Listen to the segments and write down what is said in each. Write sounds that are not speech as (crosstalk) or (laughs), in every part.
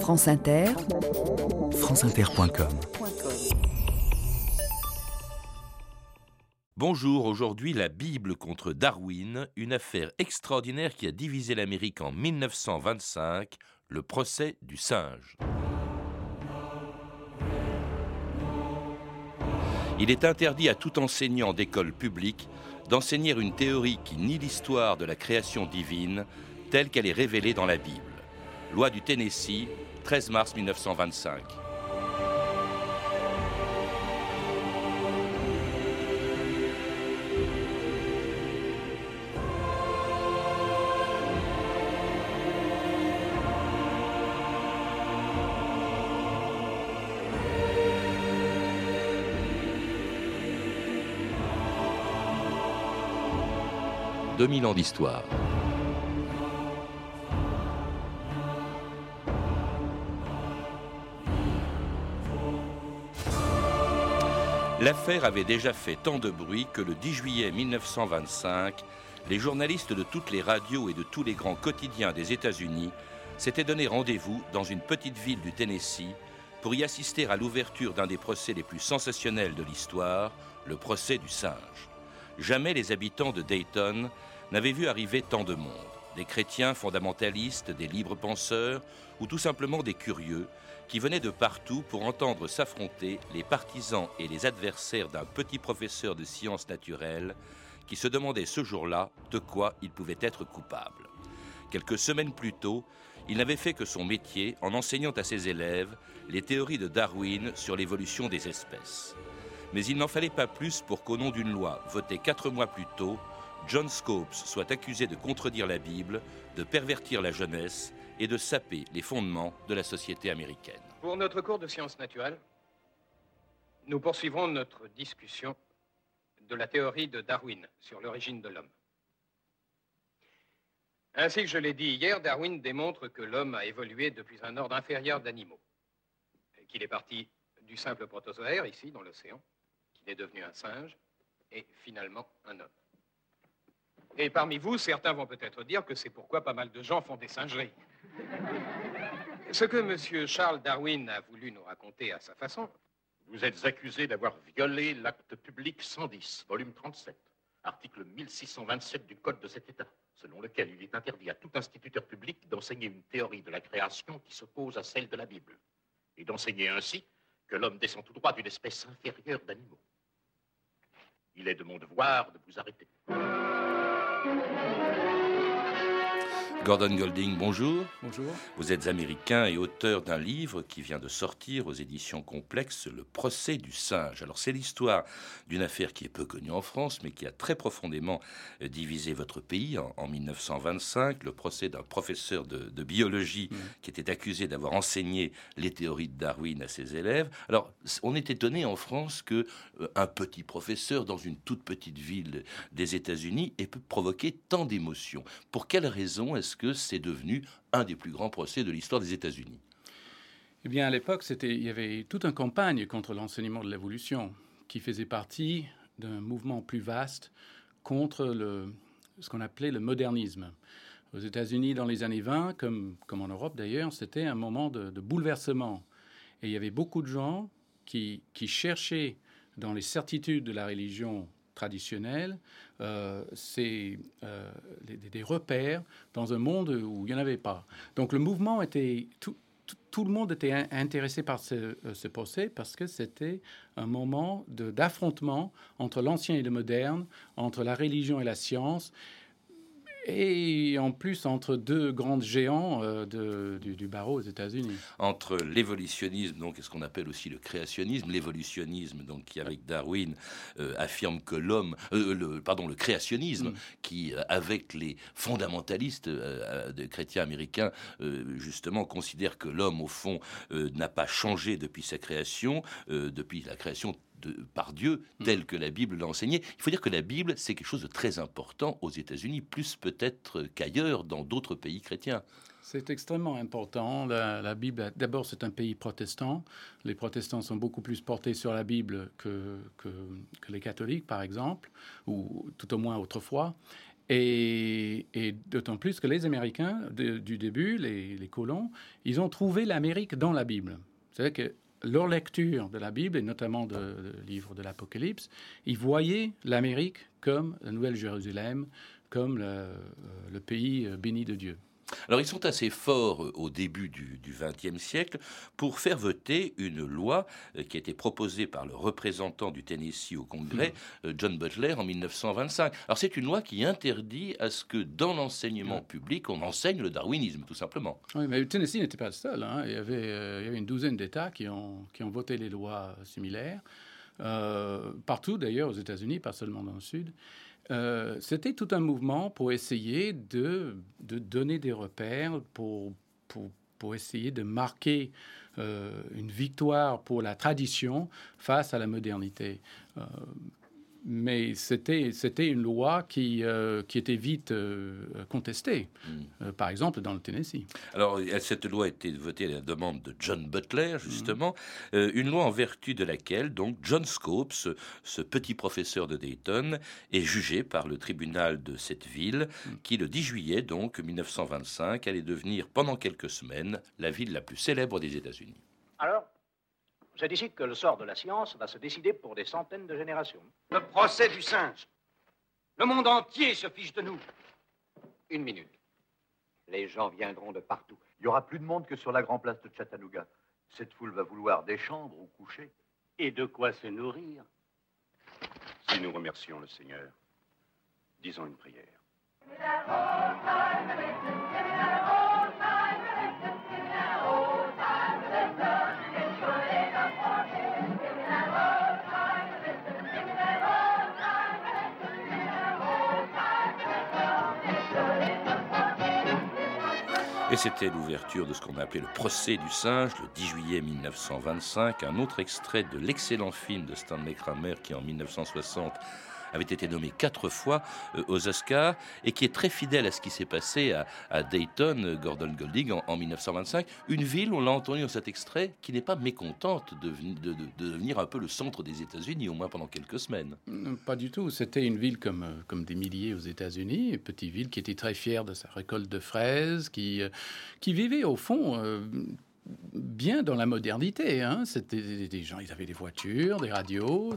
France Inter, franceinter.com Bonjour, aujourd'hui la Bible contre Darwin, une affaire extraordinaire qui a divisé l'Amérique en 1925, le procès du singe. Il est interdit à tout enseignant d'école publique d'enseigner une théorie qui nie l'histoire de la création divine telle qu'elle est révélée dans la Bible. Loi du Tennessee, 13 mars 1925. 2000 ans d'histoire. L'affaire avait déjà fait tant de bruit que le 10 juillet 1925, les journalistes de toutes les radios et de tous les grands quotidiens des États-Unis s'étaient donné rendez-vous dans une petite ville du Tennessee pour y assister à l'ouverture d'un des procès les plus sensationnels de l'histoire, le procès du singe. Jamais les habitants de Dayton n'avaient vu arriver tant de monde. Des chrétiens fondamentalistes, des libres penseurs ou tout simplement des curieux qui venaient de partout pour entendre s'affronter les partisans et les adversaires d'un petit professeur de sciences naturelles qui se demandait ce jour-là de quoi il pouvait être coupable. Quelques semaines plus tôt, il n'avait fait que son métier en enseignant à ses élèves les théories de Darwin sur l'évolution des espèces. Mais il n'en fallait pas plus pour qu'au nom d'une loi votée quatre mois plus tôt, John Scopes soit accusé de contredire la Bible, de pervertir la jeunesse et de saper les fondements de la société américaine. Pour notre cours de sciences naturelles, nous poursuivrons notre discussion de la théorie de Darwin sur l'origine de l'homme. Ainsi que je l'ai dit hier, Darwin démontre que l'homme a évolué depuis un ordre inférieur d'animaux, qu'il est parti du simple protozoaire, ici, dans l'océan, qu'il est devenu un singe, et finalement un homme. Et parmi vous, certains vont peut-être dire que c'est pourquoi pas mal de gens font des singeries. Ce que M. Charles Darwin a voulu nous raconter à sa façon. Vous êtes accusé d'avoir violé l'acte public 110, volume 37, article 1627 du Code de cet État, selon lequel il est interdit à tout instituteur public d'enseigner une théorie de la création qui s'oppose à celle de la Bible, et d'enseigner ainsi que l'homme descend tout droit d'une espèce inférieure d'animaux. Il est de mon devoir de vous arrêter. Música Gordon Golding, bonjour. Bonjour. Vous êtes américain et auteur d'un livre qui vient de sortir aux éditions complexes, Le procès du singe. Alors c'est l'histoire d'une affaire qui est peu connue en France, mais qui a très profondément euh, divisé votre pays en, 1925, le procès d'un professeur de, biologie mmh. qui était accusé d'avoir enseigné les théories de Darwin à ses élèves. Alors on est étonné en France que euh, un petit professeur dans une toute petite ville des États-Unis ait pu provoquer tant d'émotions. pour quelle raison est-ce que c'est devenu un des plus grands procès de l'histoire des États-Unis Eh bien, à l'époque, il y avait toute une campagne contre l'enseignement de l'évolution qui faisait partie d'un mouvement plus vaste contre ce qu'on appelait le modernisme. Aux États-Unis, dans les années 20, comme, en Europe d'ailleurs, c'était un moment de, bouleversement. Et il y avait beaucoup de gens qui cherchaient dans les certitudes de la religion traditionnelle, euh, c'est euh, des, repères dans un monde où il n'y en avait pas. Donc le mouvement était... Tout, tout le monde était intéressé par ce, euh, ce procès parce que c'était un moment d'affrontement entre l'ancien et le moderne, entre la religion et la science. Et en plus, entre deux grands géants euh, du, barreau aux États-Unis. Entre l'évolutionnisme, donc, et ce qu'on appelle aussi le créationnisme, l'évolutionnisme, donc, qui avec Darwin euh, affirme que l'homme, euh, le, pardon, le créationnisme, mm. qui avec les fondamentalistes de chrétiens américains, justement, considère que l'homme, au fond, n'a pas changé depuis sa création, depuis la création par Dieu, hmm. tel que la Bible l'a enseigné. Il faut dire que la Bible, c'est quelque chose de très important aux États-Unis, plus peut-être qu'ailleurs dans d'autres pays chrétiens. C'est extrêmement important. La, Bible, d'abord, c'est un pays protestant. Les protestants sont beaucoup plus portés sur la Bible que, que, les catholiques, par exemple, ou tout au moins autrefois. Et, d'autant plus que les Américains, du début, les, les, colons, ils ont trouvé l'Amérique dans la Bible. C'est-à-dire que leur lecture de la Bible, et notamment du livre de l'Apocalypse, ils voyaient l'Amérique comme la Nouvelle-Jérusalem, comme le pays béni de Dieu. Alors ils sont assez forts euh, au début du XXe siècle pour faire voter une loi euh, qui a été proposée par le représentant du Tennessee au Congrès, hmm. euh, John Butler, en 1925. Alors c'est une loi qui interdit à ce que dans l'enseignement public, on enseigne le darwinisme, tout simplement. Oui, mais le Tennessee n'était pas le seul. Hein. Il, y avait, il, y avait, une douzaine d'États qui ont, qui ont voté les lois similaires. partout d'ailleurs aux États-Unis, pas seulement dans le Sud. Euh, c'était tout un mouvement pour essayer de, donner des repères, pour, pour, pour essayer de marquer euh, une victoire pour la tradition face à la modernité. Euh, mais c'était une loi qui euh, qui était vite euh, contestée. Hmm. Euh, par exemple, dans le Tennessee. Alors cette loi a été votée à la demande de John Butler, justement, hmm. une loi en vertu de laquelle donc John Scopes, ce, petit professeur de Dayton, est jugé par le tribunal de cette ville, hmm. qui le 10 juillet donc 1925 allait devenir pendant quelques semaines la ville la plus célèbre des États-Unis. Alors c'est ici que le sort de la science va se décider pour des centaines de générations. Le procès du singe. Le monde entier se fiche de nous. Une minute. Les gens viendront de partout. Il y aura plus de monde que sur la grande place de Chattanooga. Cette foule va vouloir des chambres ou coucher. Et de quoi se nourrir? Si nous remercions le Seigneur, disons une prière. C'était l'ouverture de ce qu'on a appelé le procès du singe, le 10 juillet 1925, un autre extrait de l'excellent film de Stanley Kramer qui en 1960 avait été nommé quatre fois euh, aux Oscars et qui est très fidèle à ce qui s'est passé à, Dayton, euh, Gordon Golding, en, 1925. Une ville, on l'a entendu dans cet extrait, qui n'est pas mécontente de, devenir un peu le centre des États-Unis, au moins pendant quelques semaines. Pas du tout. C'était une ville comme, euh, comme des milliers aux États-Unis, une petite ville qui était très fière de sa récolte de fraises, qui, qui vivait au fond bien dans la modernité. Hein. C'était des gens, ils avaient des voitures, des radios,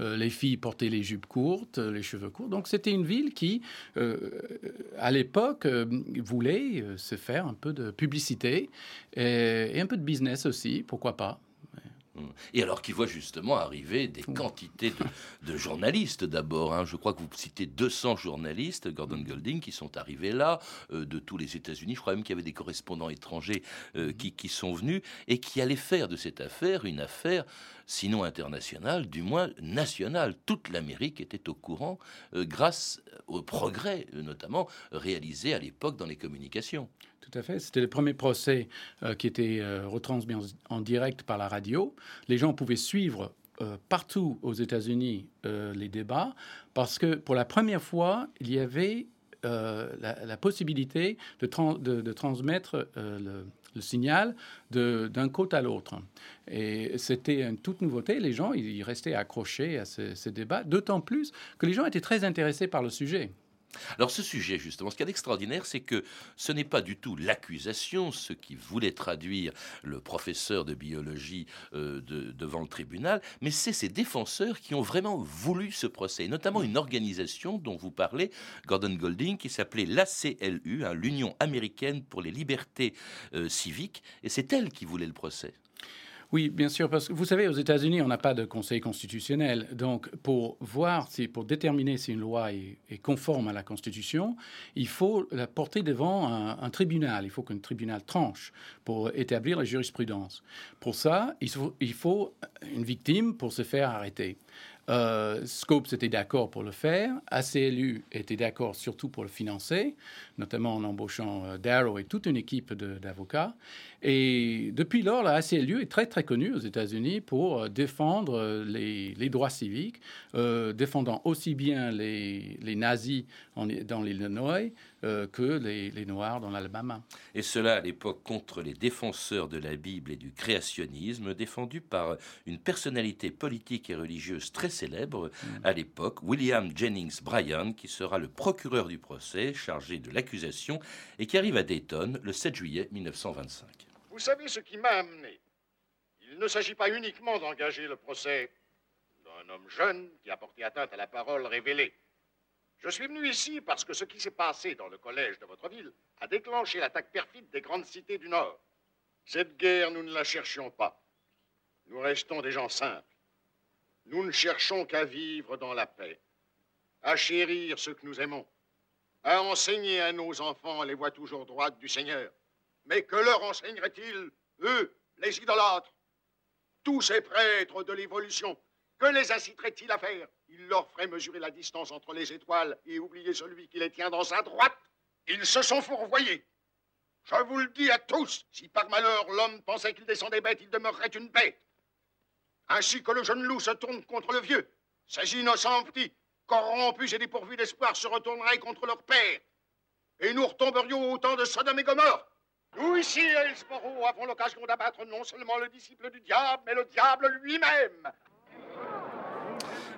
euh, les filles portaient les jupes courtes, les cheveux courts. Donc c'était une ville qui, euh, à l'époque, euh, voulait se faire un peu de publicité et un peu de business aussi, pourquoi pas. Et alors qu'il voit justement arriver des quantités de, journalistes d'abord. Hein. Je crois que vous citez 200 journalistes, Gordon Golding, qui sont arrivés là, euh, de tous les États-Unis. Je crois même qu'il y avait des correspondants étrangers euh, qui, qui, sont venus et qui allaient faire de cette affaire une affaire sinon international, du moins national. Toute l'Amérique était au courant euh, grâce au progrès, notamment réalisés à l'époque dans les communications. Tout à fait. C'était le premier procès euh, qui était retransmis en, direct par la radio. Les gens pouvaient suivre partout aux États-Unis les débats parce que pour la première fois, il y avait la, possibilité de, transmettre le le signal d'un côté à l'autre. Et c'était une toute nouveauté. Les gens, ils restaient accrochés à ces, ces débats, d'autant plus que les gens étaient très intéressés par le sujet. Alors ce sujet, justement, ce qui est extraordinaire, c'est que ce n'est pas du tout l'accusation, ce qui voulait traduire le professeur de biologie euh, devant le tribunal, mais c'est ces défenseurs qui ont vraiment voulu ce procès, notamment une organisation dont vous parlez, Gordon Golding, qui s'appelait l'ACLU, hein, l'Union américaine pour les libertés euh, civiques, et c'est elle qui voulait le procès. Oui, bien sûr, parce que vous savez, aux États-Unis, on n'a pas de conseil constitutionnel. Donc, pour voir, si, pour déterminer si une loi est, conforme à la Constitution, il faut la porter devant un, tribunal. Il faut qu'un tribunal tranche pour établir la jurisprudence. Pour ça, il faut, il faut une victime pour se faire arrêter. Euh, Scopes était d'accord pour le faire. ACLU était d'accord surtout pour le financer, notamment en embauchant euh, Darrow et toute une équipe d'avocats. Et depuis lors, la ACLU est très très connue aux États-Unis pour euh, défendre les, droits civiques, défendant aussi bien les, nazis dans l'Illinois euh, que les, les, Noirs dans l'Alabama. Et cela à l'époque contre les défenseurs de la Bible et du créationnisme, défendus par une personnalité politique et religieuse très célèbre mm. à l'époque, William Jennings Bryan, qui sera le procureur du procès chargé de l'accusation et qui arrive à Dayton le 7 juillet 1925. Vous savez ce qui m'a amené Il ne s'agit pas uniquement d'engager le procès d'un homme jeune qui a porté atteinte à la parole révélée. Je suis venu ici parce que ce qui s'est passé dans le collège de votre ville a déclenché l'attaque perfide des grandes cités du Nord. Cette guerre, nous ne la cherchions pas. Nous restons des gens simples. Nous ne cherchons qu'à vivre dans la paix, à chérir ceux que nous aimons, à enseigner à nos enfants les voies toujours droites du Seigneur. Mais que leur enseignerait-il, eux, les idolâtres? Tous ces prêtres de l'évolution, que les inciterait-il à faire? Il leur ferait mesurer la distance entre les étoiles et oublier celui qui les tient dans sa droite. Ils se sont fourvoyés. Je vous le dis à tous, si par malheur l'homme pensait qu'il descendait bête, il demeurerait une bête. Ainsi que le jeune loup se tourne contre le vieux, ces innocents petits, corrompus et dépourvus d'espoir, se retourneraient contre leur père. Et nous retomberions au temps de Sodome et Gomorre. Nous, ici, à avons l'occasion d'abattre non seulement le disciple du diable, mais le diable lui-même.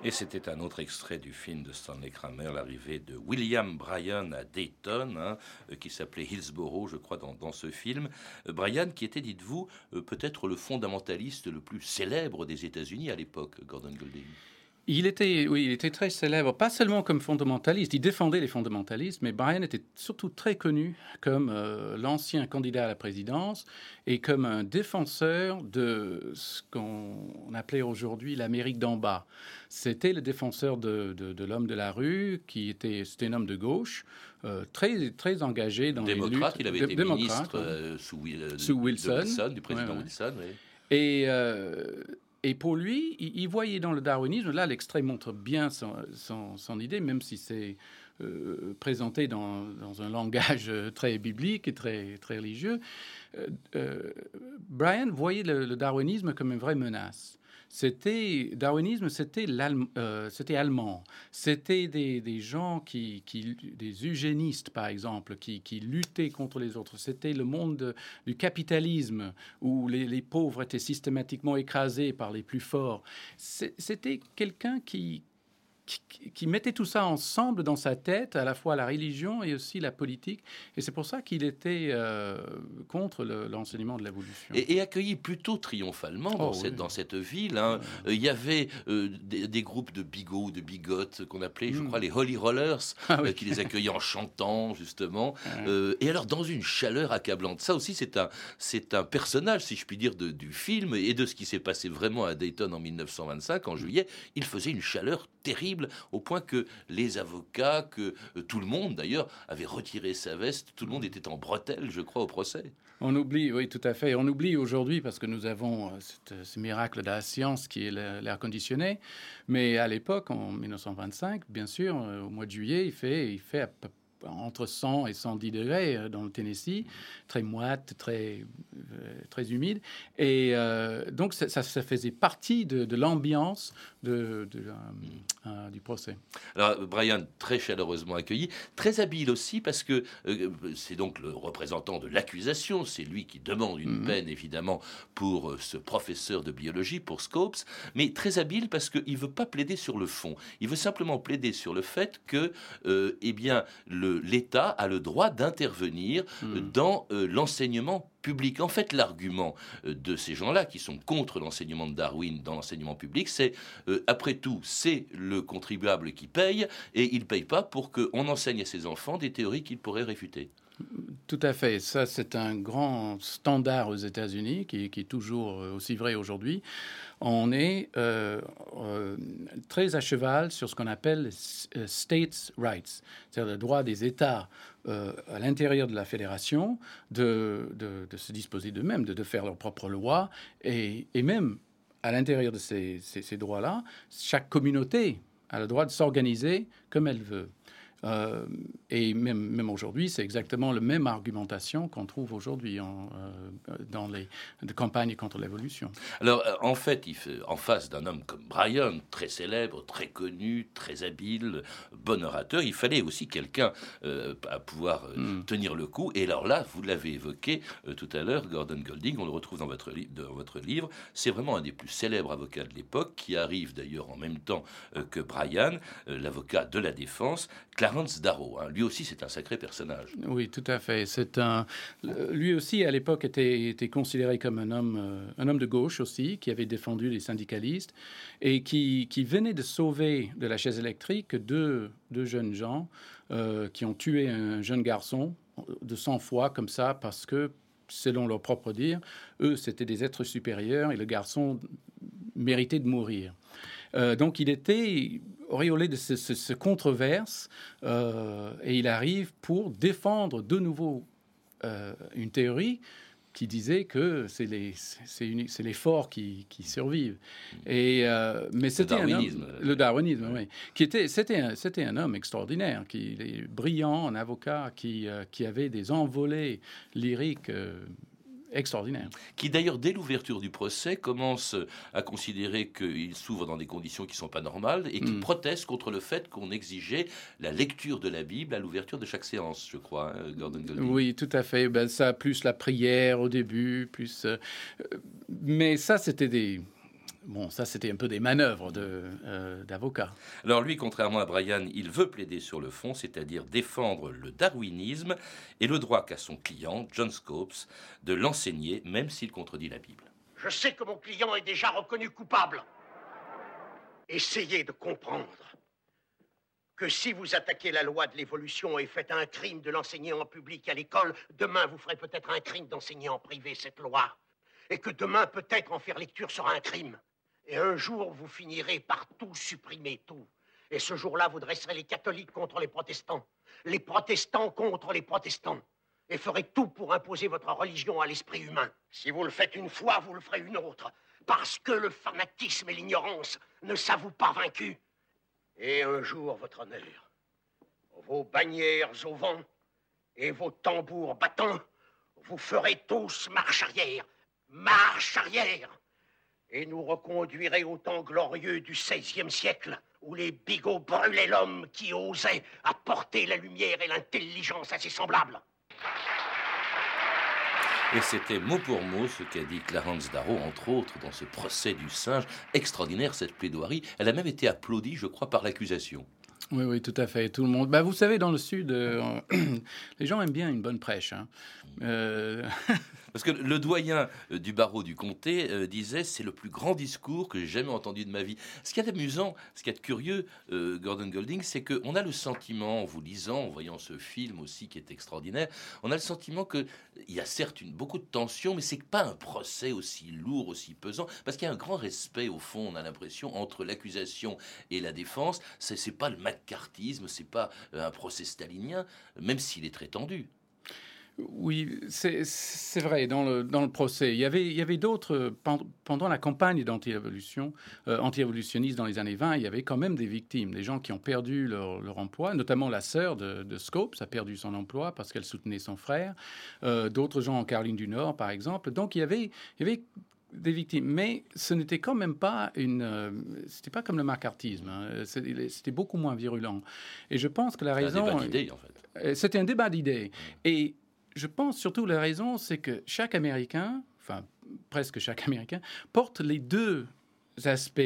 Et c'était un autre extrait du film de Stanley Kramer, l'arrivée de William Bryan à Dayton, hein, euh, qui s'appelait Hillsborough, je crois, dans, ce film. Euh, Bryan, qui était, dites-vous, euh, peut-être le fondamentaliste le plus célèbre des États-Unis à l'époque, Gordon Golding. Il était, oui, il était très célèbre, pas seulement comme fondamentaliste, il défendait les fondamentalistes, mais Bryan était surtout très connu comme euh, l'ancien candidat à la présidence et comme un défenseur de ce qu'on appelait aujourd'hui l'Amérique d'en bas. C'était le défenseur de, de, l'homme de la rue, qui était, c'était un homme de gauche, euh, très, très engagé dans démocrate, les luttes. Il avait été ministre euh, sous, Wilson, du président Wilson. Oui. Et et pour lui, il, voyait dans le darwinisme, là l'extrait montre bien son, idée, même si c'est euh, présenté dans, un langage très biblique et très, très religieux. Euh, euh, Brian voyait le, darwinisme comme une vraie menace c'était darwinisme, c'était euh, c'était allemand. C'était des, gens qui, qui, des eugénistes par exemple, qui, qui luttaient contre les autres. C'était le monde du capitalisme où les, pauvres étaient systématiquement écrasés par les plus forts. C'était quelqu'un qui, qui, mettait tout ça ensemble dans sa tête, à la fois la religion et aussi la politique. Et c'est pour ça qu'il était euh, contre l'enseignement de l'évolution. Et, accueilli plutôt triomphalement dans, oh, cette, dans cette ville. Hein. Euh, il y avait euh, des, groupes de bigots, de bigotes qu'on appelait, je hmm. crois, les Holy Rollers, (laughs) ah qui les accueillaient en chantant, justement. (laughs) et alors, dans une chaleur accablante. Ça aussi, c'est un, un personnage, si je puis dire, de, du film et de ce qui s'est passé vraiment à Dayton en 1925, en juillet. Il faisait une chaleur terrible, au point que les avocats, que euh, tout le monde d'ailleurs, avait retiré sa veste, tout le monde était en bretelles, je crois, au procès. On oublie, oui, tout à fait. On oublie aujourd'hui parce que nous avons euh, ce miracle de la science qui est l'air conditionné. Mais à l'époque, en 1925, bien sûr, euh, au mois de juillet, il fait, il fait à peu entre 100 et 110 degrés euh, dans le Tennessee, très moite, très, euh, très humide. Et euh, donc, ça, ça, faisait partie de, l'ambiance de, du procès. Alors, Brian, très chaleureusement accueilli, très habile aussi, parce que c'est donc le représentant de l'accusation, c'est lui qui demande une mhm. peine, évidemment, pour ce professeur de biologie, pour Scopes, mais très habile parce qu'il ne veut pas plaider sur le fond. Il veut simplement plaider sur le fait que, eh bien, le l'État a le droit d'intervenir euh, hmm. dans euh, l'enseignement public. En fait, l'argument euh, de ces gens-là qui sont contre l'enseignement de Darwin dans l'enseignement public, c'est après tout, c'est le contribuable qui paye et il ne paye pas pour qu'on enseigne à ses enfants des théories qu'il pourrait réfuter. Tout à fait. Ça, c'est un grand standard aux États-Unis qui, est toujours aussi vrai aujourd'hui on est euh, euh, très à cheval sur ce qu'on appelle euh, states' rights, c'est-à-dire le droit des États à l'intérieur de la fédération de, se disposer d'eux-mêmes, de, faire leurs propres lois, et, même à l'intérieur de ces, droits-là, chaque communauté a le droit de s'organiser comme elle veut. Euh, et même, même aujourd'hui, c'est exactement la même argumentation qu'on trouve aujourd'hui euh, dans les campagnes contre l'évolution. Alors, en fait, il fait, en face d'un homme comme Brian, très célèbre, très connu, très habile, bon orateur, il fallait aussi quelqu'un à pouvoir hmm. tenir le coup. Et alors là, vous l'avez évoqué tout à l'heure, Gordon Golding, on le retrouve dans votre, dans votre livre, c'est vraiment un des plus célèbres avocats de l'époque, qui arrive d'ailleurs en même temps que Brian, l'avocat de la défense, Clarence Darrow. Hein. Lui aussi, c'est un sacré personnage. Oui, tout à fait. C'est un. Lui aussi, à l'époque, était, était, considéré comme un homme, euh, un homme de gauche aussi, qui avait défendu les syndicalistes et qui, qui venait de sauver de la chaise électrique deux, deux jeunes gens euh, qui ont tué un jeune garçon de sang-froid comme ça parce que selon leur propre dire, eux, c'était des êtres supérieurs et le garçon méritait de mourir. Euh, donc il était auréolé de ce, controverse euh, et il arrive pour défendre de nouveau euh, une théorie qui disait que c'est les, c'est les forts qui, qui survivent. Et, mais c'était un homme, le darwinisme, oui, qui était, c'était un, c'était un homme extraordinaire, qui est brillant, un avocat qui, qui avait des envolées lyriques extraordinaire. Qui d'ailleurs, dès l'ouverture du procès, commence à considérer qu'il s'ouvre dans des conditions qui ne sont pas normales et qui mm. proteste contre le fait qu'on exigeait la lecture de la Bible à l'ouverture de chaque séance, je crois, hein, Gordon Golding. Oui, tout à fait. Ben, ça, plus la prière au début, plus. Euh, mais ça, c'était des Bon, ça, c'était un peu des manœuvres euh, d'avocats. Alors lui, contrairement à Brian, il veut plaider sur le fond, c'est-à-dire défendre le darwinisme et le droit qu'a son client, John Scopes, de l'enseigner, même s'il contredit la Bible. Je sais que mon client est déjà reconnu coupable. Essayez de comprendre que si vous attaquez la loi de l'évolution et faites un crime de l'enseigner en public à l'école, demain vous ferez peut-être un crime d'enseigner en privé cette loi. Et que demain peut-être en faire lecture sera un crime. Et un jour, vous finirez par tout supprimer, tout. Et ce jour-là, vous dresserez les catholiques contre les protestants, les protestants contre les protestants, et ferez tout pour imposer votre religion à l'esprit humain. Si vous le faites une fois, vous le ferez une autre, parce que le fanatisme et l'ignorance ne s'avouent pas vaincus. Et un jour, votre honneur, vos bannières au vent et vos tambours battants, vous ferez tous marche arrière, marche arrière et nous reconduirait au temps glorieux du XVIe siècle, où les bigots brûlaient l'homme qui osait apporter la lumière et l'intelligence à ses semblables. Et c'était mot pour mot ce qu'a dit Clarence Darrow, entre autres, dans ce procès du singe. Extraordinaire cette plaidoirie. Elle a même été applaudie, je crois, par l'accusation. Oui, oui, tout à fait. Tout le monde. Bah, vous savez, dans le Sud, euh, (clears throat) les gens aiment bien une bonne prêche. Hein. Euh, (laughs) Parce que le doyen euh, du barreau du comté euh, disait c'est le plus grand discours que j'ai jamais entendu de ma vie. Ce qui est amusant, ce qui est curieux, euh, Gordon Golding, c'est qu'on a le sentiment, en vous lisant, en voyant ce film aussi qui est extraordinaire, on a le sentiment qu'il y a certes beaucoup de tension, mais c'est pas un procès aussi lourd, aussi pesant, parce qu'il y a un grand respect au fond, on a l'impression, entre l'accusation et la défense. C'est pas le macartisme, c'est pas un procès stalinien, même s'il est très tendu. Oui, c'est vrai, dans le, dans le procès. Il y avait, il y avait d'autres, pendant la campagne d'anti-évolution, euh, anti-évolutionniste dans les années 20, il y avait quand même des victimes, des gens qui ont perdu leur, emploi, notamment la sœur de, de, Scopes a perdu son emploi parce qu'elle soutenait son frère, euh, d'autres gens en Caroline du Nord, par exemple. Donc il y avait, il y avait des victimes, mais ce n'était quand même pas une, euh, c'était pas comme le macartisme, hein. c'était beaucoup moins virulent. Et je pense que la raison, un débat d'idées en fait. C'était un débat d'idées. Et je pense surtout la raison, c'est que chaque Américain, enfin presque chaque Américain, porte les deux aspects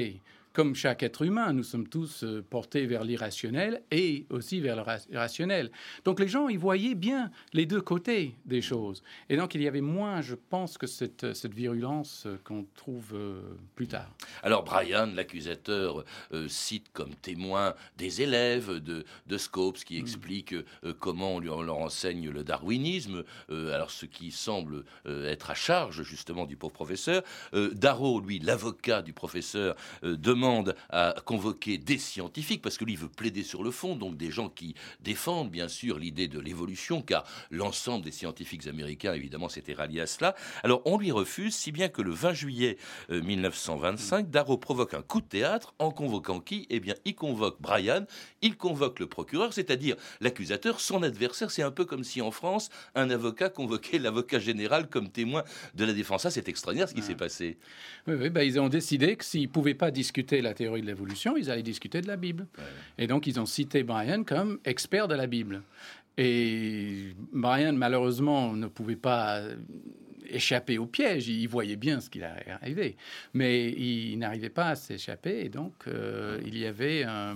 comme chaque être humain, nous sommes tous euh, portés vers l'irrationnel et aussi vers le rationnel. Donc les gens, ils voyaient bien les deux côtés des choses. Et donc il y avait moins, je pense, que cette, cette virulence euh, qu'on trouve euh, plus tard. Alors Brian, l'accusateur, cite comme témoin des élèves de, de Scopes qui hmm. expliquent comment on, lui, leur enseigne le darwinisme, alors ce qui semble être à charge justement du pauvre professeur. Darrow, lui, l'avocat du professeur, demande demande à convoquer des scientifiques, parce que lui veut plaider sur le fond, donc des gens qui défendent bien sûr l'idée de l'évolution, car l'ensemble des scientifiques américains, évidemment, s'était rallié à cela. Alors on lui refuse, si bien que le 20 juillet 1925, euh, Darrow provoque un coup de théâtre en convoquant qui? Eh bien, il convoque Brian, il convoque le procureur, c'est-à-dire l'accusateur, son adversaire. C'est un peu comme si en France, un avocat convoquait l'avocat général comme témoin de la défense. Ça, c'est extraordinaire ce qui s'est passé. Oui, oui ben, ils ont décidé que s'ils ne pouvaient pas discuter la théorie de l'évolution, ils allaient discuter de la Bible. Et donc, ils ont cité Brian comme expert de la Bible. Et Brian, malheureusement, ne pouvait pas échapper au piège. Il voyait bien ce qu'il allait arriver. Mais il n'arrivait pas à s'échapper. Et donc, euh, il y avait un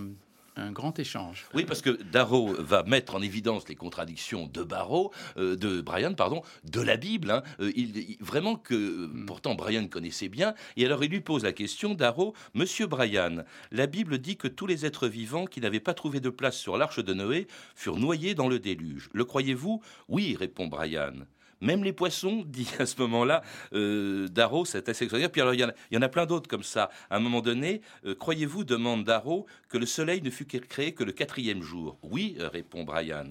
un grand échange. Oui, parce que Darrow va mettre en évidence les contradictions de Barrow, euh, de Brian, pardon, de la Bible. Hein. Euh, il, vraiment que mm. pourtant Brian connaissait bien. Et alors il lui pose la question, Darrow, Monsieur Brian, la Bible dit que tous les êtres vivants qui n'avaient pas trouvé de place sur l'arche de Noé furent noyés dans le déluge. Le croyez-vous Oui, répond Brian. Même les poissons, (laughs) dit à ce moment-là euh, Darrow, c'est assez extraordinaire. Puis alors, il y, en a, plein d'autres comme ça. À un moment donné, euh, croyez-vous, demande Darrow, que le soleil ne fut créé que le quatrième jour? Oui, répond Brian.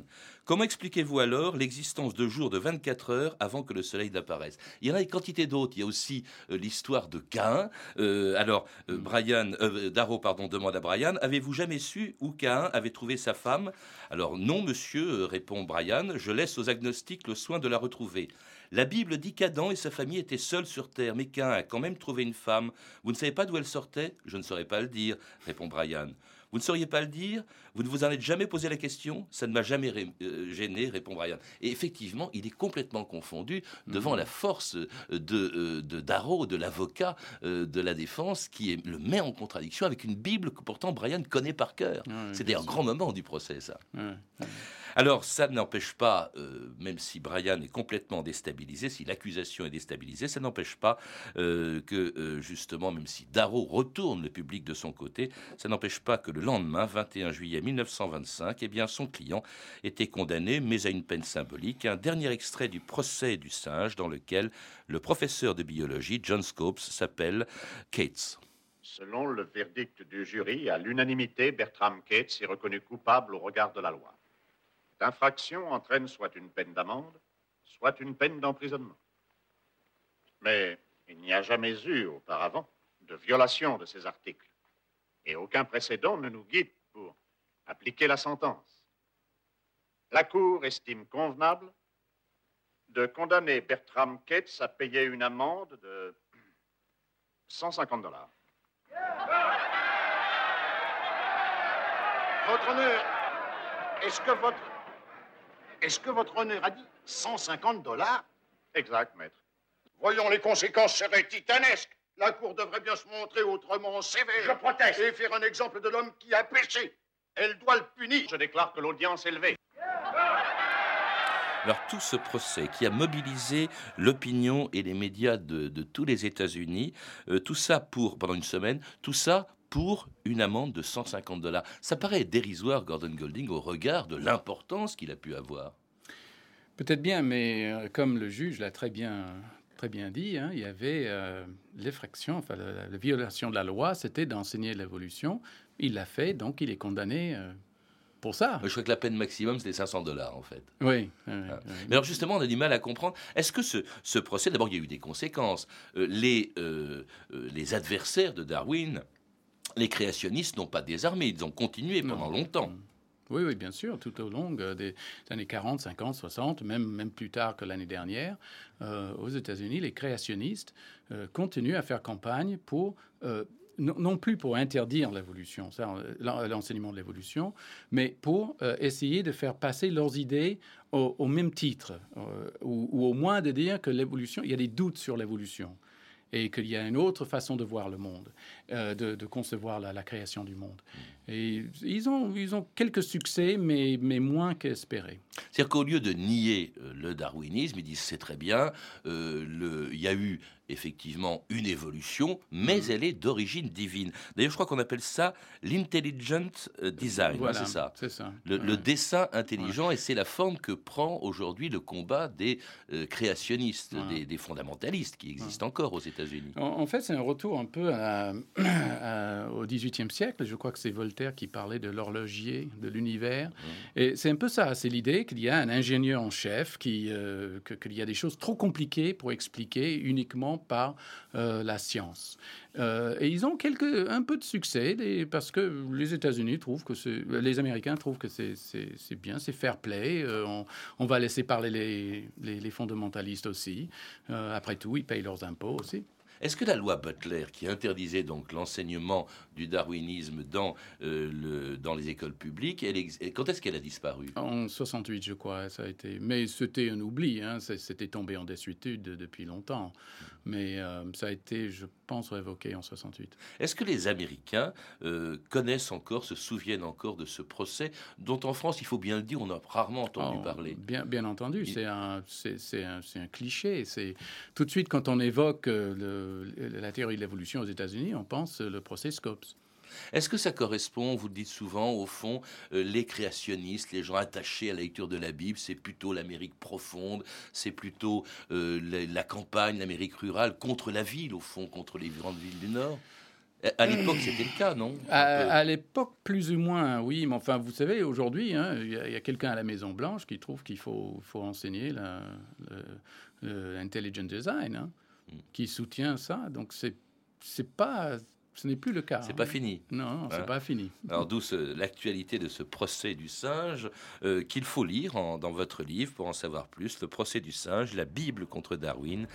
Comment expliquez-vous alors l'existence de jours de 24 heures avant que le soleil n'apparaisse? Il y en a une quantité d'autres. Il y a aussi euh, l'histoire de Cain. Euh, alors, euh, Brian, Darrow pardon, demande à Brian Avez-vous jamais su où Cain avait trouvé sa femme? Alors, non, monsieur, répond Brian, je laisse aux agnostiques le soin de la retrouver. La Bible dit qu'Adam et sa famille étaient seuls sur terre, mais Cain a quand même trouvé une femme. Vous ne savez pas d'où elle sortait? Je ne saurais pas le dire, répond Brian. Vous ne sauriez pas le dire Vous ne vous en êtes jamais posé la question Ça ne m'a jamais euh, gêné, répond Brian. Et effectivement, il est complètement confondu devant mhm. la force de, euh, de Darrow, de l'avocat euh, de la défense, qui le met en contradiction avec une Bible que pourtant Brian connaît par cœur. C'était un grand moment du procès, ça. Alors, ça n'empêche pas, euh, même si Brian est complètement déstabilisé, si l'accusation est déstabilisée, ça n'empêche pas euh, que, euh, justement, même si Darrow retourne le public de son côté, ça n'empêche pas que le lendemain, 21 juillet 1925, eh bien, son client était condamné, mais à une peine symbolique. Un dernier extrait du procès du singe, dans lequel le professeur de biologie, John Scopes, s'appelle Cates. Selon le verdict du jury, à l'unanimité, Bertram Cates est reconnu coupable au regard de la loi infraction entraîne soit une peine d'amende, soit une peine d'emprisonnement. Mais il n'y a jamais eu auparavant de violation de ces articles. Et aucun précédent ne nous guide pour appliquer la sentence. La Cour estime convenable de condamner Bertram Cates à payer une amende de 150 dollars. Votre honneur, est-ce que votre est-ce que votre honneur a dit 150 dollars? Exact, maître. Voyons, les conséquences seraient titanesques. La Cour devrait bien se montrer autrement sévère. Je proteste. Et faire un exemple de l'homme qui a péché. Elle doit le punir. Je déclare que l'audience est levée. Alors tout ce procès qui a mobilisé l'opinion et les médias de, tous les États-Unis, euh, tout ça pour pendant une semaine, tout ça pour une amende de 150 dollars. Ça paraît dérisoire, Gordon Golding, au regard de l'importance qu'il a pu avoir. Peut-être bien, mais euh, comme le juge l'a très bien, très bien dit, hein, il y avait euh, l'effraction, enfin la, violation de la loi, c'était d'enseigner l'évolution. Il l'a fait, donc il est condamné. Euh, pour ça. Je crois que la peine maximum, c'était 500 dollars, en fait. Oui. Mais alors, justement, on a du mal à comprendre. Est-ce que ce, ce procès, d'abord, il y a eu des conséquences. les, les adversaires de Darwin les créationnistes n'ont pas désarmé, ils ont continué pendant longtemps. Oui, oui, bien sûr, tout au long euh, des années 40, 50, 60, même, même plus tard que l'année dernière, euh, aux États-Unis, les créationnistes euh, continuent à faire campagne pour, non, plus pour interdire l'évolution, l'enseignement de l'évolution, mais pour essayer de faire passer leurs idées au, même titre, ou, ou, au moins de dire que l'évolution, il y a des doutes sur l'évolution et qu'il y a une autre façon de voir le monde, euh, de, concevoir la, création du monde. Et ils ont, ils ont quelques succès, mais, mais moins qu'espéré. C'est-à-dire qu'au lieu de nier euh, le darwinisme, ils disent c'est très bien, euh, le, il y a eu effectivement une évolution, mais mm. elle est d'origine divine. D'ailleurs, je crois qu'on appelle ça l'intelligent euh, design, hein, c'est ça. C'est ça. Le, dessin intelligent, et c'est la forme que prend aujourd'hui le combat des créationnistes, des, fondamentalistes qui existent encore aux États-Unis. En, fait, c'est un retour un peu (clears throat) au XVIIIe siècle. Je crois que c'est Voltaire qui parlait de l'horloger de l'univers. Et c'est un peu ça, c'est l'idée qu'il y a un ingénieur en chef, qui, euh, qu'il y a des choses trop compliquées pour expliquer uniquement par euh, la science. Euh, et ils ont quelques, un peu de succès parce que les États-Unis trouvent que les Américains trouvent que c'est, bien, c'est fair play. On, va laisser parler les, les, les fondamentalistes aussi. après tout, ils payent leurs impôts aussi. Est-ce que la loi Butler, qui interdisait donc l'enseignement du darwinisme dans, euh, le, dans les écoles publiques, elle, quand est-ce qu'elle a disparu? En 68, je crois, ça a été. Mais c'était un oubli, hein, c'était tombé en désuétude depuis longtemps. Mais euh, ça a été, je pense, révoqué en 68. Est-ce que les Américains euh, connaissent encore, se souviennent encore de ce procès, dont en France, il faut bien le dire, on a rarement entendu oh, parler? Bien, bien entendu, c'est un, un, un, cliché. C'est tout de suite quand on évoque le la théorie de l'évolution aux États-Unis, on pense le procès Scopes. Est-ce que ça correspond, vous le dites souvent, au fond, euh, les créationnistes, les gens attachés à la lecture de la Bible, c'est plutôt l'Amérique profonde, c'est plutôt euh, la, campagne, l'Amérique rurale, contre la ville, au fond, contre les grandes villes du Nord? À l'époque, c'était le cas, non? À, l'époque, plus ou moins, oui. Mais enfin, vous savez, aujourd'hui, hein, il y a, quelqu'un à la Maison Blanche qui trouve qu'il faut, faut enseigner l'intelligent design. Hein qui soutient ça. Donc c'est c'est pas ce n'est plus le cas. C'est pas fini. Non, c'est hein pas fini. Alors d'où l'actualité de ce procès du singe euh, qu'il faut lire dans votre livre pour en savoir plus. Le procès du singe, la Bible contre Darwin,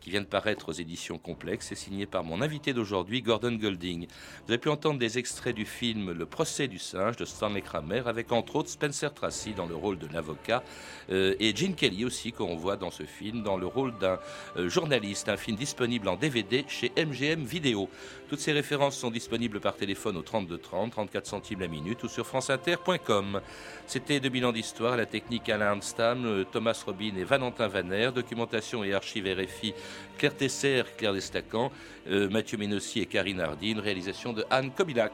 qui vient de paraître aux éditions complexes, est signé par mon invité d'aujourd'hui, Gordon Golding. Vous avez pu entendre des extraits du film Le procès du singe de Stanley Kramer, avec entre autres Spencer Tracy dans le rôle de l'avocat euh, et Gene Kelly aussi qu'on voit dans ce film dans le rôle d'un euh, journaliste. Un film disponible en DVD chez MGM Vidéo. Toutes ces références sont disponibles par téléphone au 32 30, 34 centimes la minute ou sur franceinter.com. C'était 2000 ans d'histoire, la technique Alain Stam, Thomas Robin et Valentin Vaner, documentation et archives RFI, Claire Tesser, Claire Destacan, euh, Mathieu Ménossi et Karine Hardy, une réalisation de Anne Kobilac.